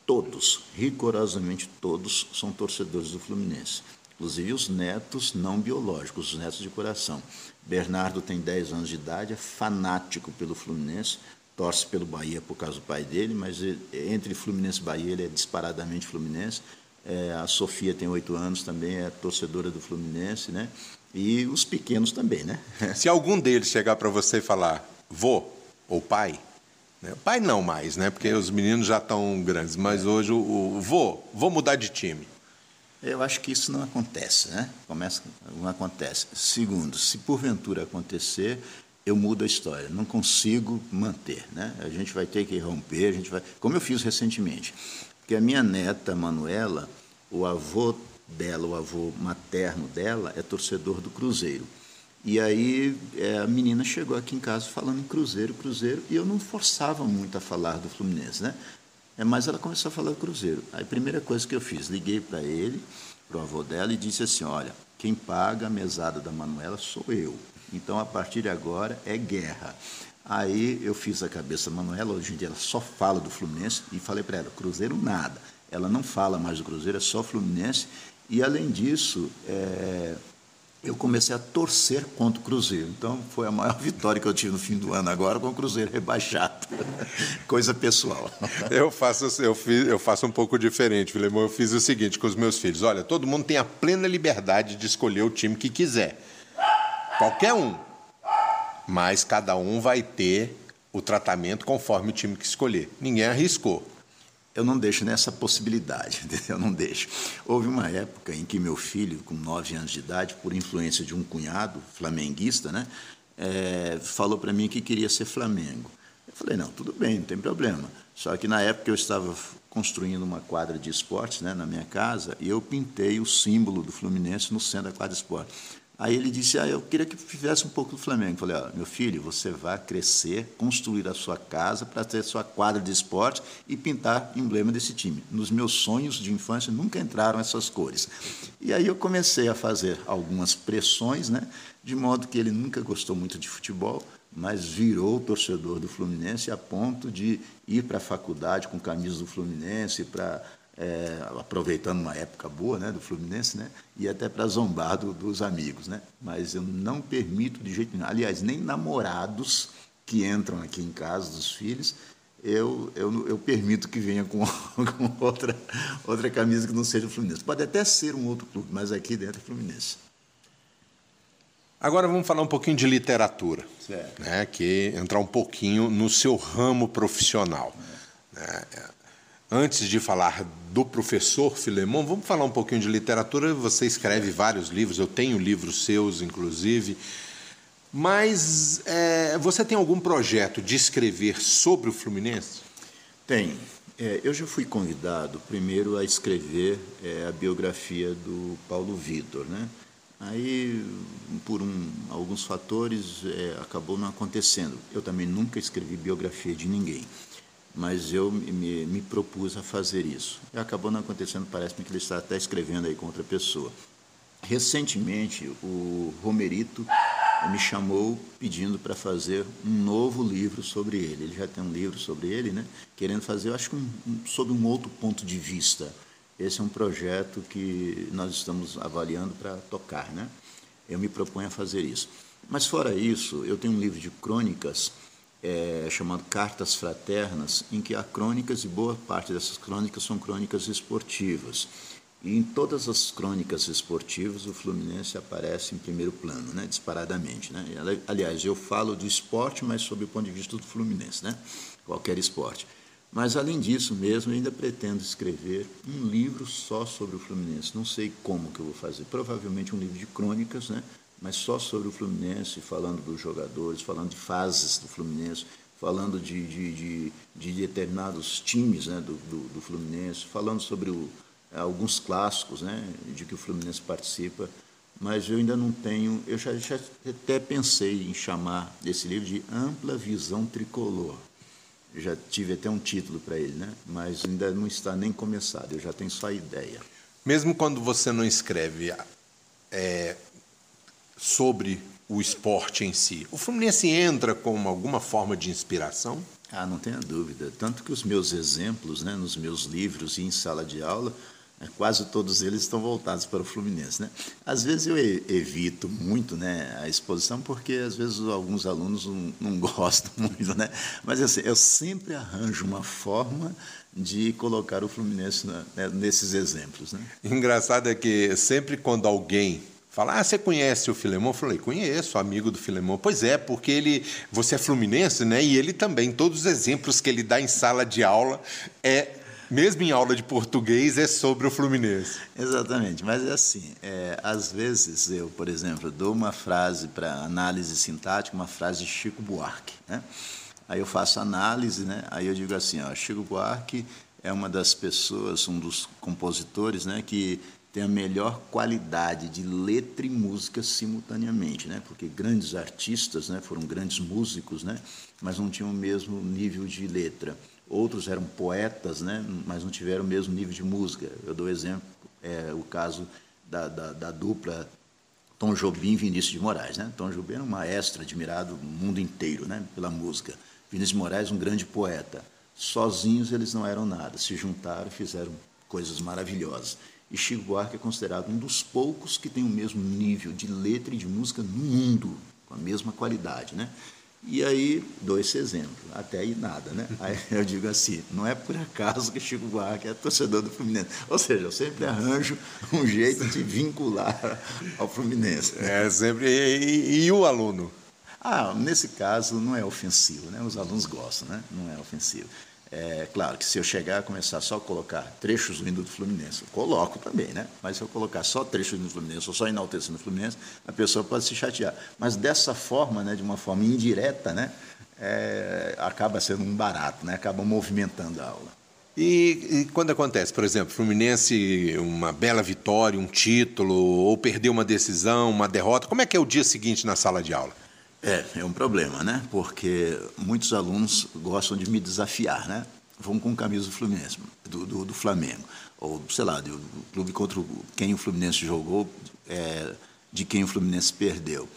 todos, rigorosamente todos, são torcedores do Fluminense. Inclusive os netos não biológicos, os netos de coração. Bernardo tem 10 anos de idade, é fanático pelo Fluminense, torce pelo Bahia por causa do pai dele, mas entre Fluminense e Bahia ele é disparadamente Fluminense. É, a Sofia tem oito anos também, é torcedora do Fluminense, né? E os pequenos também, né? Se algum deles chegar para você e falar, vô ou pai, Né? Pai não mais, né? Porque os meninos já estão grandes, mas hoje o, o vou, vou mudar de time. Eu acho que isso não acontece, né? Começa, não acontece. Segundo, se porventura acontecer, eu mudo a história, não consigo manter, né? A gente vai ter que romper, a gente vai, como eu fiz recentemente, porque a minha neta Manuela, o avô dela, o avô materno dela é torcedor do Cruzeiro. E aí é, a menina chegou aqui em casa falando em Cruzeiro, Cruzeiro, e eu não forçava muito a falar do Fluminense, né? É, mas ela começou a falar do Cruzeiro. Aí a primeira coisa que eu fiz, liguei para ele, para o avô dela, e disse assim: olha, quem paga a mesada da Manuela sou eu. Então, a partir de agora, é guerra. Aí eu fiz a cabeça da Manuela, hoje em dia ela só fala do Fluminense, e falei para ela: Cruzeiro nada. Ela não fala mais do Cruzeiro, é só Fluminense. E, além disso, é, eu comecei a torcer contra o Cruzeiro. Então, foi a maior vitória que eu tive no fim do ano agora com o Cruzeiro rebaixado. Coisa pessoal. Eu faço, eu, fiz, eu faço um pouco diferente, Filemão. Eu fiz o seguinte com os meus filhos: olha, todo mundo tem a plena liberdade de escolher o time que quiser. Qualquer um. Mas cada um vai ter o tratamento conforme o time que escolher. Ninguém arriscou eu não deixo nessa possibilidade, eu não deixo. Houve uma época em que meu filho, com nove anos de idade, por influência de um cunhado flamenguista, né, é, falou para mim que queria ser Flamengo. Eu falei, não, tudo bem, não tem problema. Só que na época eu estava construindo uma quadra de esportes né, na minha casa e eu pintei o símbolo do Fluminense no centro da quadra de esportes. Aí ele disse: ah, Eu queria que fizesse um pouco do Flamengo. Eu falei: ah, Meu filho, você vai crescer, construir a sua casa para ter sua quadra de esporte e pintar emblema desse time. Nos meus sonhos de infância nunca entraram essas cores. E aí eu comecei a fazer algumas pressões, né, de modo que ele nunca gostou muito de futebol, mas virou torcedor do Fluminense a ponto de ir para a faculdade com camisa do Fluminense para é, aproveitando uma época boa né, do Fluminense, né, e até para zombar do, dos amigos. Né? Mas eu não permito de jeito nenhum. Aliás, nem namorados que entram aqui em casa dos filhos, eu, eu, eu permito que venha com, com, outra, outra camisa que não seja o Fluminense. Pode até ser um outro clube, mas aqui dentro é Fluminense. Agora vamos falar um pouquinho de literatura, certo. né, que entrar um pouquinho no seu ramo profissional. É. Né? Antes de falar do professor Filemon, vamos falar um pouquinho de literatura. Você escreve vários livros, eu tenho livros seus, inclusive. Mas é, você tem algum projeto de escrever sobre o Fluminense? Tem. É, eu já fui convidado primeiro a escrever é, a biografia do Paulo Vitor, né? Aí, por um, alguns fatores, é, acabou não acontecendo. Eu também nunca escrevi biografia de ninguém mas eu me, me, propus a fazer isso. E acabou não acontecendo, parece-me que ele está até escrevendo aí com outra pessoa. Recentemente, o Romerito me chamou pedindo para fazer um novo livro sobre ele. Ele já tem um livro sobre ele, né? querendo fazer, eu acho que um, um, sob um outro ponto de vista. Esse é um projeto que nós estamos avaliando para tocar. Né? Eu me proponho a fazer isso. Mas, fora isso, eu tenho um livro de crônicas é, chamado Cartas Fraternas, em que há crônicas, e boa parte dessas crônicas são crônicas esportivas. E em todas as crônicas esportivas, o Fluminense aparece em primeiro plano, né, disparadamente. Né? Aliás, eu falo do esporte, mas sob o ponto de vista do Fluminense, né? qualquer esporte. Mas, além disso mesmo, ainda pretendo escrever um livro só sobre o Fluminense. Não sei como que eu vou fazer. Provavelmente um livro de crônicas, né? Mas só sobre o Fluminense, falando dos jogadores, falando de fases do Fluminense, falando de, de, de, de determinados times né, do, do, do, Fluminense, falando sobre o, alguns clássicos né, de que o Fluminense participa, mas eu ainda não tenho, eu já, já até pensei em chamar esse livro de Ampla Visão Tricolor. Já tive até um título para ele, né? mas ainda não está nem começado, eu já tenho só a ideia. Mesmo quando você não escreve, é, sobre o esporte em si. O Fluminense entra com alguma forma de inspiração? Ah, não tenha dúvida. Tanto que os meus exemplos, né, nos meus livros e em sala de aula, né, quase todos eles estão voltados para o Fluminense. Né? Às vezes eu evito muito né, a exposição, porque às vezes alguns alunos não, não gostam muito. Né? Mas assim, eu sempre arranjo uma forma de colocar o Fluminense né, nesses exemplos. Né? Engraçado é que sempre quando alguém Fala, ah, você conhece o Filemão? Eu falei, conheço, amigo do Filemão. Pois é, porque ele, você é fluminense, né? E ele também, todos os exemplos que ele dá em sala de aula é mesmo em aula de português, é sobre o Fluminense. Exatamente, mas é assim, é, às vezes eu, por exemplo, dou uma frase para análise sintática, uma frase de Chico Buarque, né? Aí eu faço análise, né? Aí eu digo assim, ó, Chico Buarque é uma das pessoas, um dos compositores, né, que tem a melhor qualidade de letra e música simultaneamente, né? Porque grandes artistas, né, foram grandes músicos, né, mas não tinham o mesmo nível de letra. Outros eram poetas, né, mas não tiveram o mesmo nível de música. Eu dou exemplo, é, o caso da, da, da dupla Tom Jobim e Vinícius de Moraes, né? Tom Jobim era um maestro admirado no mundo inteiro, né, pela música. Vinícius de Moraes um grande poeta. Sozinhos eles não eram nada, se juntaram e fizeram coisas maravilhosas. E Chico Buarque é considerado um dos poucos que tem o mesmo nível de letra e de música no mundo, com a mesma qualidade, né? E aí dou esse exemplo, até aí nada, né? Aí eu digo assim, não é por acaso que Chico Buarque é torcedor do Fluminense. Ou seja, eu sempre arranjo um jeito de vincular ao Fluminense. É, sempre. E, e, e o aluno? Ah, nesse caso não é ofensivo, né? Os alunos gostam, né? Não é ofensivo. É claro que se eu chegar a começar só a colocar trechos do hino do Fluminense, eu coloco também, né? Mas se eu colocar só trechos do Fluminense ou só enaltecendo o Fluminense, a pessoa pode se chatear. Mas dessa forma, né, de uma forma indireta, né, é, acaba sendo um barato, né? Acaba movimentando a aula. E, e, quando acontece, por exemplo, Fluminense, uma bela vitória, um título, ou perder uma decisão, uma derrota, como é que é o dia seguinte na sala de aula? É, é um problema, né? Porque muitos alunos gostam de me desafiar, né? Vão com camisa do Fluminense, do, do, do Flamengo, ou sei lá, do, clube contra quem o Fluminense jogou, é, de quem o Fluminense perdeu.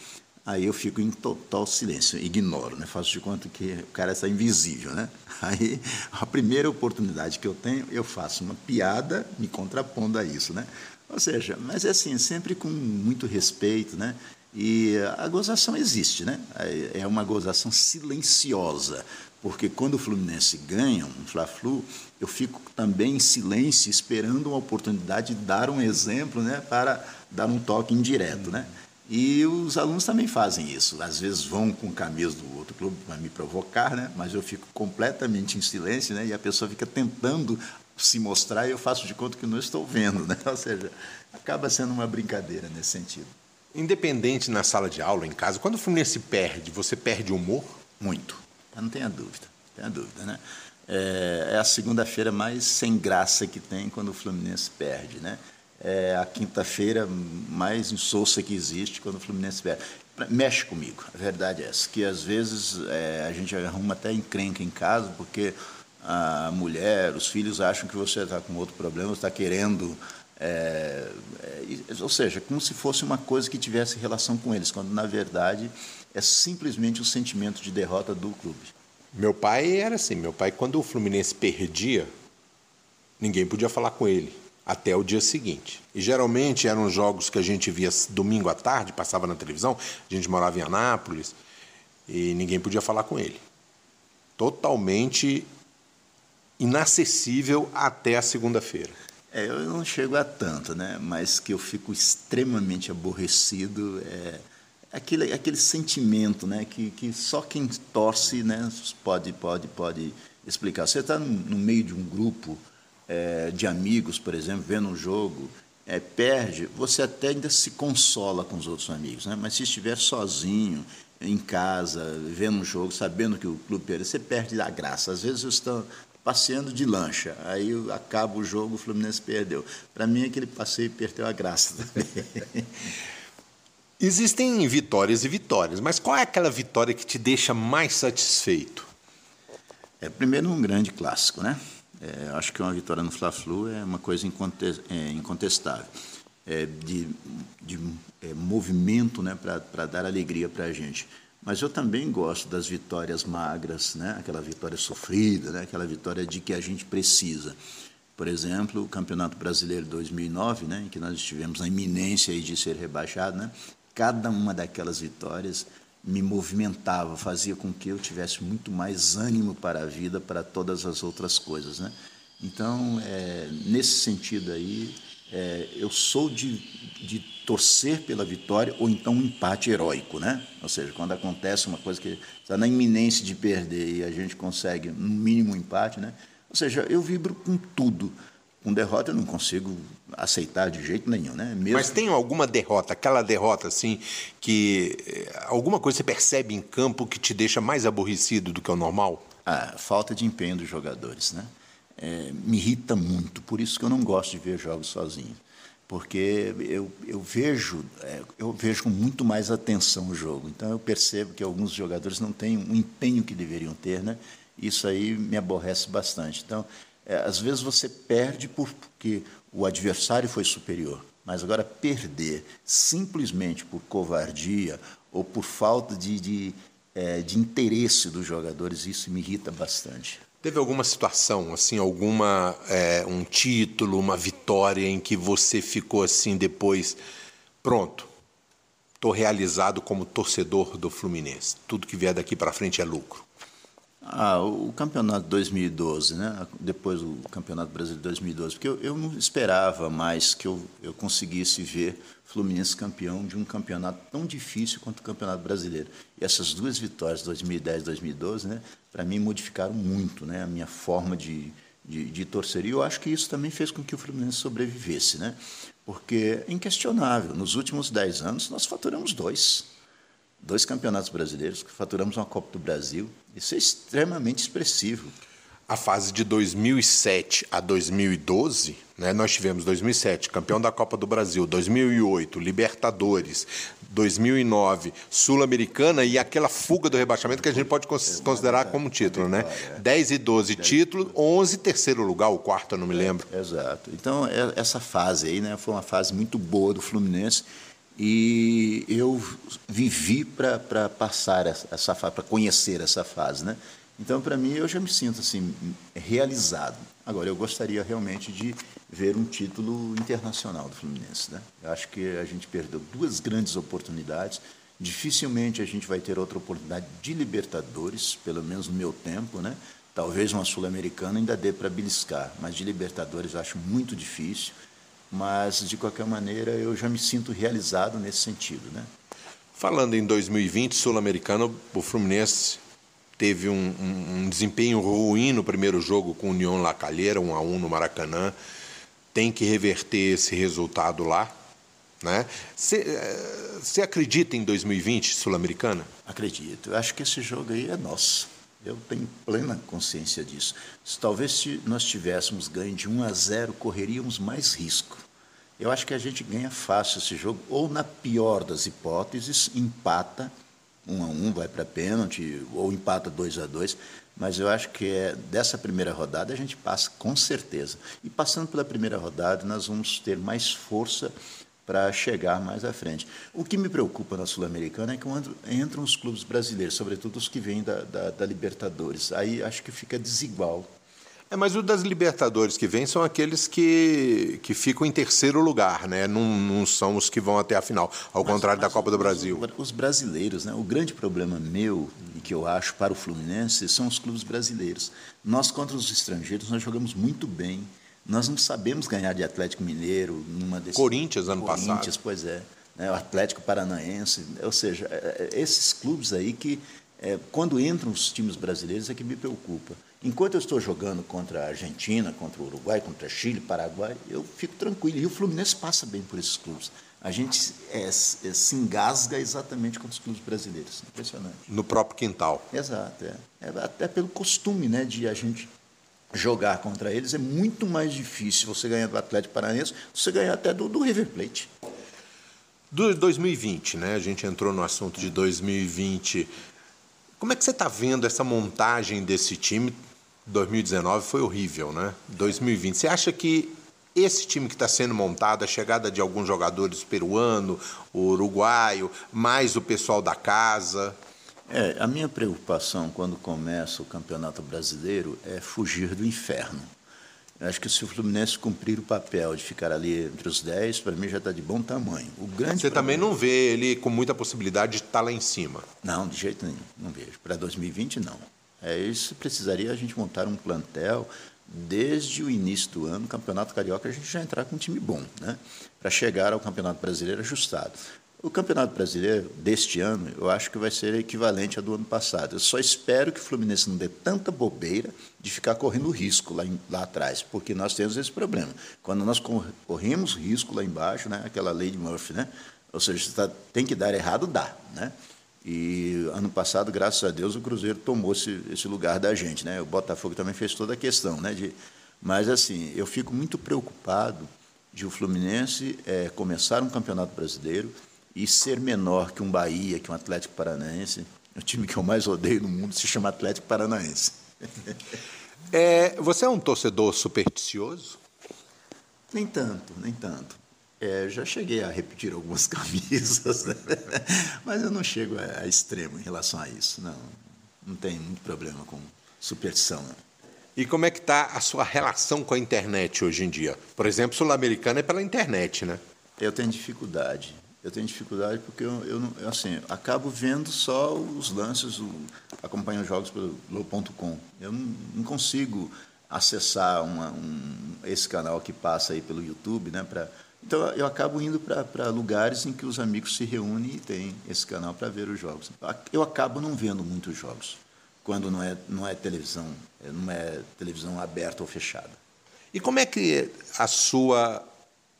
Aí eu fico em total silêncio, ignoro, né? Faço de conta que o cara está invisível, né? Aí a primeira oportunidade que eu tenho, eu faço uma piada me contrapondo a isso, né? Ou seja, mas é assim, sempre com muito respeito, né? E a gozação existe, né? É uma gozação silenciosa, porque quando o Fluminense ganha um Fla-Flu, eu fico também em silêncio, esperando uma oportunidade de dar um exemplo, né, para dar um toque indireto, né? E os alunos também fazem isso. Às vezes vão com camisa do outro clube para me provocar, né? Mas eu fico completamente em silêncio, né? E a pessoa fica tentando se mostrar e eu faço de conta que não estou vendo, né? Ou seja, acaba sendo uma brincadeira nesse sentido. Independente na sala de aula, em casa, quando o Fluminense perde, você perde humor? Muito. Não tenha dúvida. Tenha dúvida, né? É, é a segunda-feira mais sem graça que tem quando o Fluminense perde, né? É a quinta-feira mais insossa que existe quando o Fluminense perde. Mexe comigo, a verdade é essa, que às vezes é, a gente arruma até encrenca em casa, porque a mulher, os filhos acham que você está com outro problema, está querendo é, ou seja, como se fosse uma coisa que tivesse relação com eles, quando na verdade é simplesmente o sentimento de derrota do clube. Meu pai era assim, meu pai quando o Fluminense perdia, ninguém podia falar com ele até o dia seguinte. E geralmente eram jogos que a gente via domingo à tarde, passava na televisão, a gente morava em Anápolis e ninguém podia falar com ele. Totalmente inacessível até a segunda-feira. É, eu não chego a tanto, né? mas que eu fico extremamente aborrecido. É aquele, aquele sentimento né? que, que só quem torce né? pode, pode, pode explicar. Você está no, meio de um grupo é, de amigos, por exemplo, vendo um jogo, é, perde, você até ainda se consola com os outros amigos, né? mas se estiver sozinho, em casa, vendo um jogo, sabendo que o clube perde, você perde a graça. Às vezes eu estou, passeando de lancha. Aí acaba o jogo, o Fluminense perdeu. Para mim, aquele passeio perdeu a graça também. Existem vitórias e vitórias, mas qual é aquela vitória que te deixa mais satisfeito? É primeiro um grande clássico, né? É, acho que uma vitória no Fla-Flu é uma coisa é, incontestável, é, de, de é, movimento, né, para dar alegria para a gente. Mas eu também gosto das vitórias magras, né? aquela vitória sofrida, né? aquela vitória de que a gente precisa. Por exemplo, o Campeonato Brasileiro 2009, né? em que nós estivemos na iminência de ser rebaixado, né? cada uma daquelas vitórias me movimentava, fazia com que eu tivesse muito mais ânimo para a vida, para todas as outras coisas. Né? Então, é, nesse sentido aí, é, eu sou de, de torcer pela vitória ou então um empate heróico, né? Ou seja, quando acontece uma coisa que está na iminência de perder e a gente consegue no mínimo um empate, né? Ou seja, eu vibro com tudo. Com derrota eu não consigo aceitar de jeito nenhum, né? Mesmo... Mas tem alguma derrota, aquela derrota assim, que eh, alguma coisa você percebe em campo que te deixa mais aborrecido do que o normal? A falta de empenho dos jogadores, né? É, me irrita muito, por isso que eu não gosto de ver jogos sozinho porque eu, eu vejo é, eu vejo com muito mais atenção o jogo. Então eu percebo que alguns jogadores não têm o empenho que deveriam ter, né? Isso aí me aborrece bastante. Então, é, às vezes você perde porque o adversário foi superior, mas agora perder simplesmente por covardia ou por falta de, de, é, de interesse dos jogadores, isso me irrita bastante. Teve alguma situação, assim, alguma é, um título, uma vitória em que você ficou assim depois, pronto, estou realizado como torcedor do Fluminense. Tudo que vier daqui para frente é lucro. Ah, o campeonato 2012, né? Depois do campeonato brasileiro 2012, porque eu, eu não esperava mais que eu, eu conseguisse ver Fluminense campeão de um campeonato tão difícil quanto o campeonato brasileiro. E essas duas vitórias, 2010 e 2012, né? Para mim modificaram muito, né? A minha forma de, de, de torcer. E eu acho que isso também fez com que o Fluminense sobrevivesse, né? Porque é inquestionável. Nos últimos dez anos nós faturamos dois dois campeonatos brasileiros, faturamos uma Copa do Brasil. Isso é extremamente expressivo. A fase de 2007 a 2012, né, nós tivemos 2007, campeão da Copa do Brasil, 2008, Libertadores, 2009, Sul-Americana e aquela fuga do rebaixamento que a gente pode considerar como título, né? 10 e 12 títulos, 11 terceiro lugar, o quarto eu não me lembro. Exato. Então, é, essa fase aí, né, foi uma fase muito boa do Fluminense e eu vivi para passar essa fase, para conhecer essa fase, né? Então, para mim, eu já me sinto assim realizado. Agora, eu gostaria realmente de ver um título internacional do Fluminense, né? Eu acho que a gente perdeu duas grandes oportunidades. Dificilmente a gente vai ter outra oportunidade de Libertadores, pelo menos no meu tempo, né? Talvez uma sul-americana ainda dê para beliscar, mas de Libertadores eu acho muito difícil mas de qualquer maneira eu já me sinto realizado nesse sentido, né? Falando em 2020 sul-americano, o Fluminense teve um, um, um, desempenho ruim no primeiro jogo com o União La Calheira, 1 a 1 no Maracanã. Tem que reverter esse resultado lá, né? Você acredita em 2020 sul-americana? Acredito. Eu acho que esse jogo aí é nosso. Eu tenho plena consciência disso. Se talvez se nós tivéssemos ganho de 1 a 0, correríamos mais risco. Eu acho que a gente ganha fácil esse jogo, ou na pior das hipóteses, empata 1 a 1, vai para pênalti, ou empata 2 a 2, mas eu acho que é, dessa primeira rodada a gente passa com certeza. E passando pela primeira rodada, nós vamos ter mais força para chegar mais à frente. O que me preocupa na Sul-Americana é quando entram os clubes brasileiros, sobretudo os que vêm da, da, da Libertadores, aí acho que fica desigual. É, mas o das Libertadores que vêm são aqueles que, que ficam em terceiro lugar, né? Não, não são os que vão até a final, ao mas, contrário mas da Copa do Brasil. Os brasileiros, né? O grande problema meu e que eu acho para o Fluminense são os clubes brasileiros. Nós contra os estrangeiros nós jogamos muito bem. Nós não sabemos ganhar de Atlético Mineiro numa desses. Corinthians ano Corinthians, passado. Corinthians, pois é. Né, o Atlético Paranaense. Ou seja, é, é, esses clubes aí que, é, quando entram os times brasileiros, é que me preocupa. Enquanto eu estou jogando contra a Argentina, contra o Uruguai, contra Chile, Paraguai, eu fico tranquilo. E o Fluminense passa bem por esses clubes. A gente é, é, se engasga exatamente com os clubes brasileiros. Impressionante. No próprio quintal. Exato. É. é até pelo costume né, de a gente jogar contra eles, é muito mais difícil você ganhar do Atlético Paranaense, você ganhar até do, do River Plate. Do 2020, né? A gente entrou no assunto de 2020. Como é que você está vendo essa montagem desse time? 2019 foi horrível, né? 2020. Você acha que esse time que está sendo montado, a chegada de alguns jogadores peruano, uruguaio, mais o pessoal da casa, é, a minha preocupação quando começa o Campeonato Brasileiro é fugir do inferno. Eu acho que se o Fluminense cumprir o papel de ficar ali entre os 10, para mim já está de bom tamanho. O grande Você problema... também não vê ele com muita possibilidade de estar tá lá em cima? Não, de jeito nenhum, não vejo. Para 2020, não. É, isso precisaria a gente montar um plantel, desde o início do ano, Campeonato Carioca, a gente já entrar com um time bom, né? para chegar ao Campeonato Brasileiro ajustado. O Campeonato Brasileiro deste ano, eu acho que vai ser equivalente ao do ano passado. Eu só espero que o Fluminense não dê tanta bobeira de ficar correndo risco lá, em, lá atrás, porque nós temos esse problema. Quando nós corremos risco lá embaixo, né, aquela lei de Murphy, né, ou seja, tá, tem que dar errado, dá. Né? E ano passado, graças a Deus, o Cruzeiro tomou esse, esse lugar da gente. Né? O Botafogo também fez toda a questão. Né, de, mas, assim, eu fico muito preocupado de o Fluminense é, começar um campeonato brasileiro e ser menor que um Bahia, que um Atlético Paranaense, o time que eu mais odeio no mundo se chama Atlético Paranaense. É, você é um torcedor supersticioso? Nem tanto, nem tanto. É, já cheguei a repetir algumas camisas, né? mas eu não chego a, a, extremo em relação a isso. Não, não tenho muito problema com superstição. Não. E como é que está a sua relação com a internet hoje em dia? Por exemplo, Sul-Americana é pela internet, né? Eu tenho dificuldade eu tenho dificuldade porque eu, eu assim, acabo vendo só os lances, o, acompanho os jogos pelo Globo.com. Eu não, não, consigo acessar uma, um, esse canal que passa aí pelo YouTube, né? Pra, então eu acabo indo para lugares em que os amigos se reúnem e tem esse canal para ver os jogos. Eu acabo não vendo muitos jogos quando não é não é televisão, não é televisão aberta ou fechada. E como é que a sua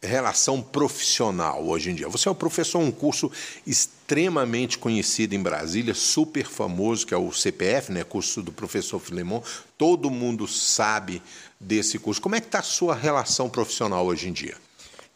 relação profissional hoje em dia. Você é um professor, um curso extremamente conhecido em Brasília, super famoso, que é o CPF, né, curso do professor Filemon. Todo mundo sabe desse curso. Como é que está a sua relação profissional hoje em dia?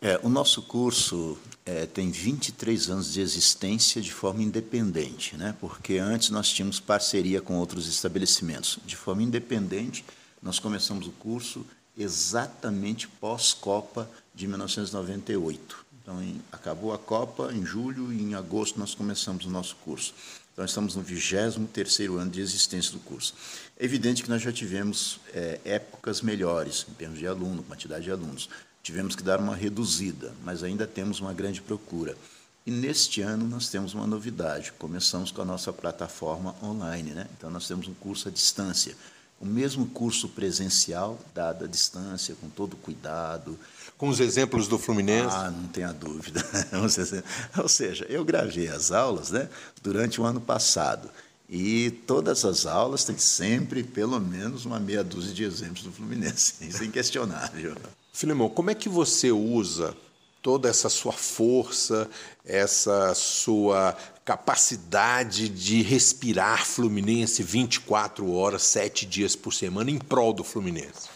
É, o nosso curso é, tem 23 anos de existência de forma independente, né? porque antes nós tínhamos parceria com outros estabelecimentos. De forma independente, nós começamos o curso exatamente pós-Copa de 1998. Então, em, acabou a Copa em julho e em agosto nós começamos o nosso curso. Então, estamos no 23º ano de existência do curso. É evidente que nós já tivemos é, épocas melhores em termos de aluno, quantidade de alunos. Tivemos que dar uma reduzida, mas ainda temos uma grande procura. E neste ano nós temos uma novidade. Começamos com a nossa plataforma online, né? Então nós temos um curso à distância o mesmo curso presencial, dado à distância, com todo cuidado. Com os exemplos do Fluminense? Ah, não tenha dúvida. Ou seja, eu gravei as aulas né, durante o ano passado. E todas as aulas têm sempre, pelo menos, uma meia dúzia de exemplos do Fluminense. Isso é inquestionável. Filemão, como é que você usa toda essa sua força, essa sua capacidade de respirar Fluminense 24 horas, 7 dias por semana em prol do Fluminense?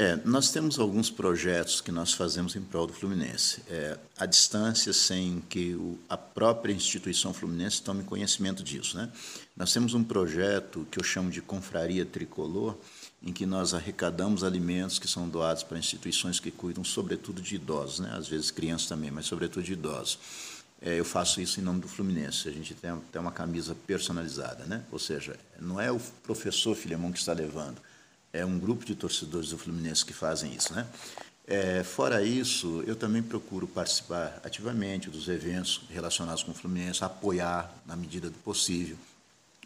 É, nós temos alguns projetos que nós fazemos em prol do Fluminense. É, a distância sem que o, a própria instituição Fluminense tome conhecimento disso. Né? Nós temos um projeto que eu chamo de Confraria Tricolor, em que nós arrecadamos alimentos que são doados para instituições que cuidam, sobretudo, de idosos, né? às vezes crianças também, mas sobretudo de idosos. É, eu faço isso em nome do Fluminense. A gente tem, tem uma camisa personalizada, né? ou seja, não é o professor Filemão que está levando, é um grupo de torcedores do Fluminense que fazem isso. Né? É, fora isso, eu também procuro participar ativamente dos eventos relacionados com o Fluminense, apoiar na medida do possível.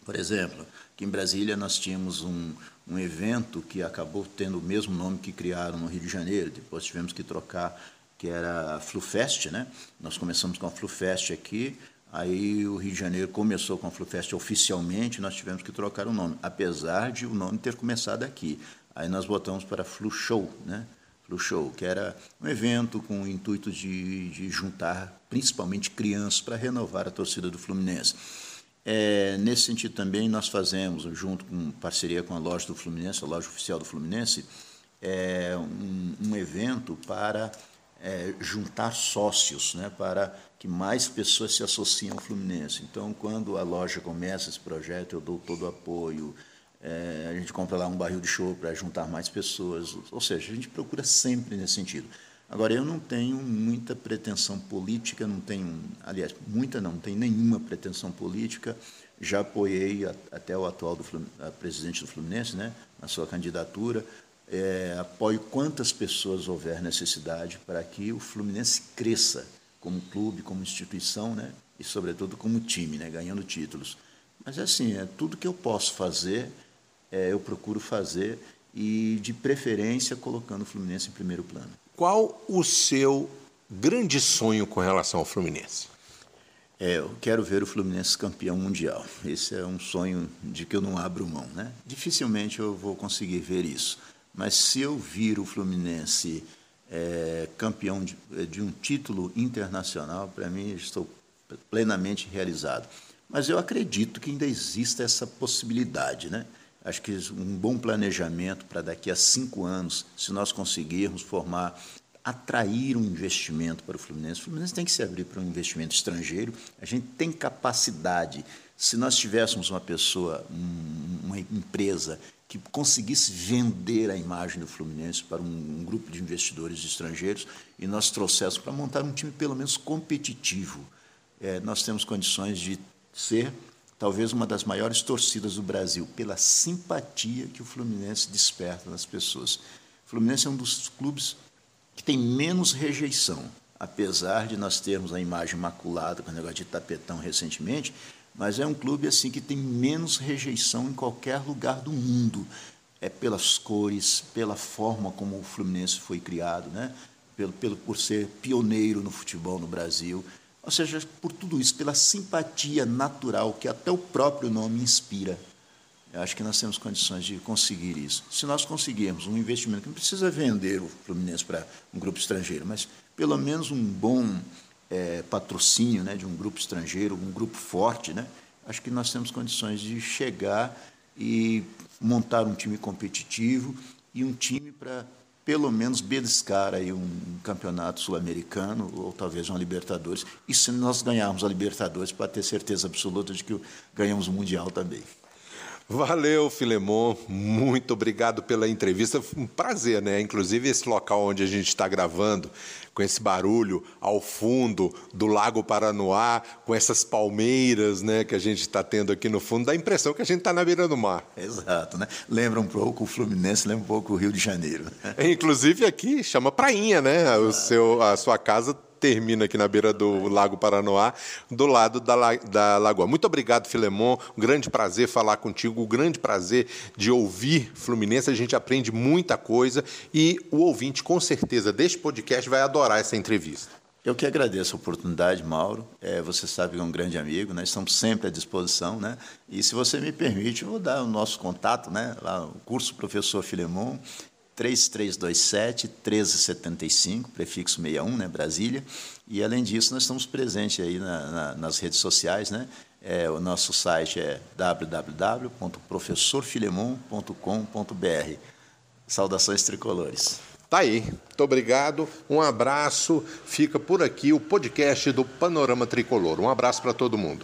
Por exemplo, aqui em Brasília nós tínhamos um, um evento que acabou tendo o mesmo nome que criaram no Rio de Janeiro, depois tivemos que trocar, que era a FluFest, né? Nós começamos com a FluFest aqui, aí o Rio de Janeiro começou com a FluFest oficialmente, nós tivemos que trocar o nome, apesar de o nome ter começado aqui. Aí nós botamos para Flu Show, né? Flu Show, que era um evento com o intuito de, de juntar principalmente crianças para renovar a torcida do Fluminense. É, nesse sentido também nós fazemos, junto com parceria com a loja do Fluminense, a loja oficial do Fluminense, é, um, um, evento para é, juntar sócios, né, para que mais pessoas se associem ao Fluminense. Então, quando a loja começa esse projeto, eu dou todo o apoio. É, a gente compra lá um barril de show para juntar mais pessoas. Ou seja, a gente procura sempre nesse sentido. Agora, eu não tenho muita pretensão política, não tenho, aliás, muita não, não tenho nenhuma pretensão política. Já apoiei a, até o atual do, presidente do Fluminense, né, na sua candidatura. É, apoio quantas pessoas houver necessidade para que o Fluminense cresça como clube, como instituição, né, e sobretudo como time, né, ganhando títulos. Mas assim, é tudo que eu posso fazer, é, eu procuro fazer e, de preferência, colocando o Fluminense em primeiro plano. Qual o seu grande sonho com relação ao Fluminense? É, eu quero ver o Fluminense campeão mundial. Esse é um sonho de que eu não abro mão. Né? Dificilmente eu vou conseguir ver isso. Mas se eu vir o Fluminense é, campeão de, de, um título internacional, para mim estou plenamente realizado. Mas eu acredito que ainda exista essa possibilidade. Né? Acho que um bom planejamento para daqui a cinco anos, se nós conseguirmos formar atrair um investimento para o Fluminense. O Fluminense tem que se abrir para um investimento estrangeiro. A gente tem capacidade. Se nós tivéssemos uma pessoa, uma empresa que conseguisse vender a imagem do Fluminense para um, grupo de investidores estrangeiros e nós trouxéssemos para montar um time pelo menos competitivo, é, nós temos condições de ser talvez uma das maiores torcidas do Brasil pela simpatia que o Fluminense desperta nas pessoas. O Fluminense é um dos clubes que tem menos rejeição, apesar de nós termos a imagem maculada com o negócio de tapetão recentemente, mas é um clube assim que tem menos rejeição em qualquer lugar do mundo. É pelas cores, pela forma como o Fluminense foi criado, né? pelo, pelo, por ser pioneiro no futebol no Brasil. Ou seja, por tudo isso, pela simpatia natural que até o próprio nome inspira. Eu acho que nós temos condições de conseguir isso. Se nós conseguirmos um investimento que não precisa vender o Fluminense para um grupo estrangeiro, mas pelo menos um bom é, patrocínio né, de um grupo estrangeiro, um grupo forte, né, acho que nós temos condições de chegar e montar um time competitivo e um time para pelo menos beliscar aí um campeonato sul-americano ou talvez uma Libertadores. E se nós ganharmos a Libertadores, para ter certeza absoluta de que ganhamos o Mundial também. Valeu, Filemon. Muito obrigado pela entrevista. Um prazer, né? Inclusive, esse local onde a gente está gravando, com esse barulho ao fundo do Lago Paranoá, com essas palmeiras né, que a gente está tendo aqui no fundo, dá a impressão que a gente está na beira do mar. Exato, né? Lembra um pouco o Fluminense, lembra um pouco o Rio de Janeiro. Inclusive aqui chama Prainha, né? O seu, a sua casa termina aqui na beira do Lago Paranoá, do lado da, da lagoa. Muito obrigado, Filemon. Um grande prazer falar contigo, um grande prazer de ouvir Fluminense. A gente aprende muita coisa e o ouvinte, com certeza, deste podcast vai adorar essa entrevista. Eu que agradeço a oportunidade, Mauro. É, você sabe que é um grande amigo, nós estamos sempre à disposição, né? E se você me permite, eu vou dar o nosso contato, né? Lá, o curso Professor Filemon, 3327 1375, prefixo 61, né, Brasília. E, além disso, nós estamos presentes aí na, na, nas redes sociais, né? É, o nosso site é www.professorfilemon.com.br. Saudações tricolores. Tá aí. Muito obrigado. Um abraço. Fica por aqui o podcast do Panorama Tricolor. Um abraço para todo mundo.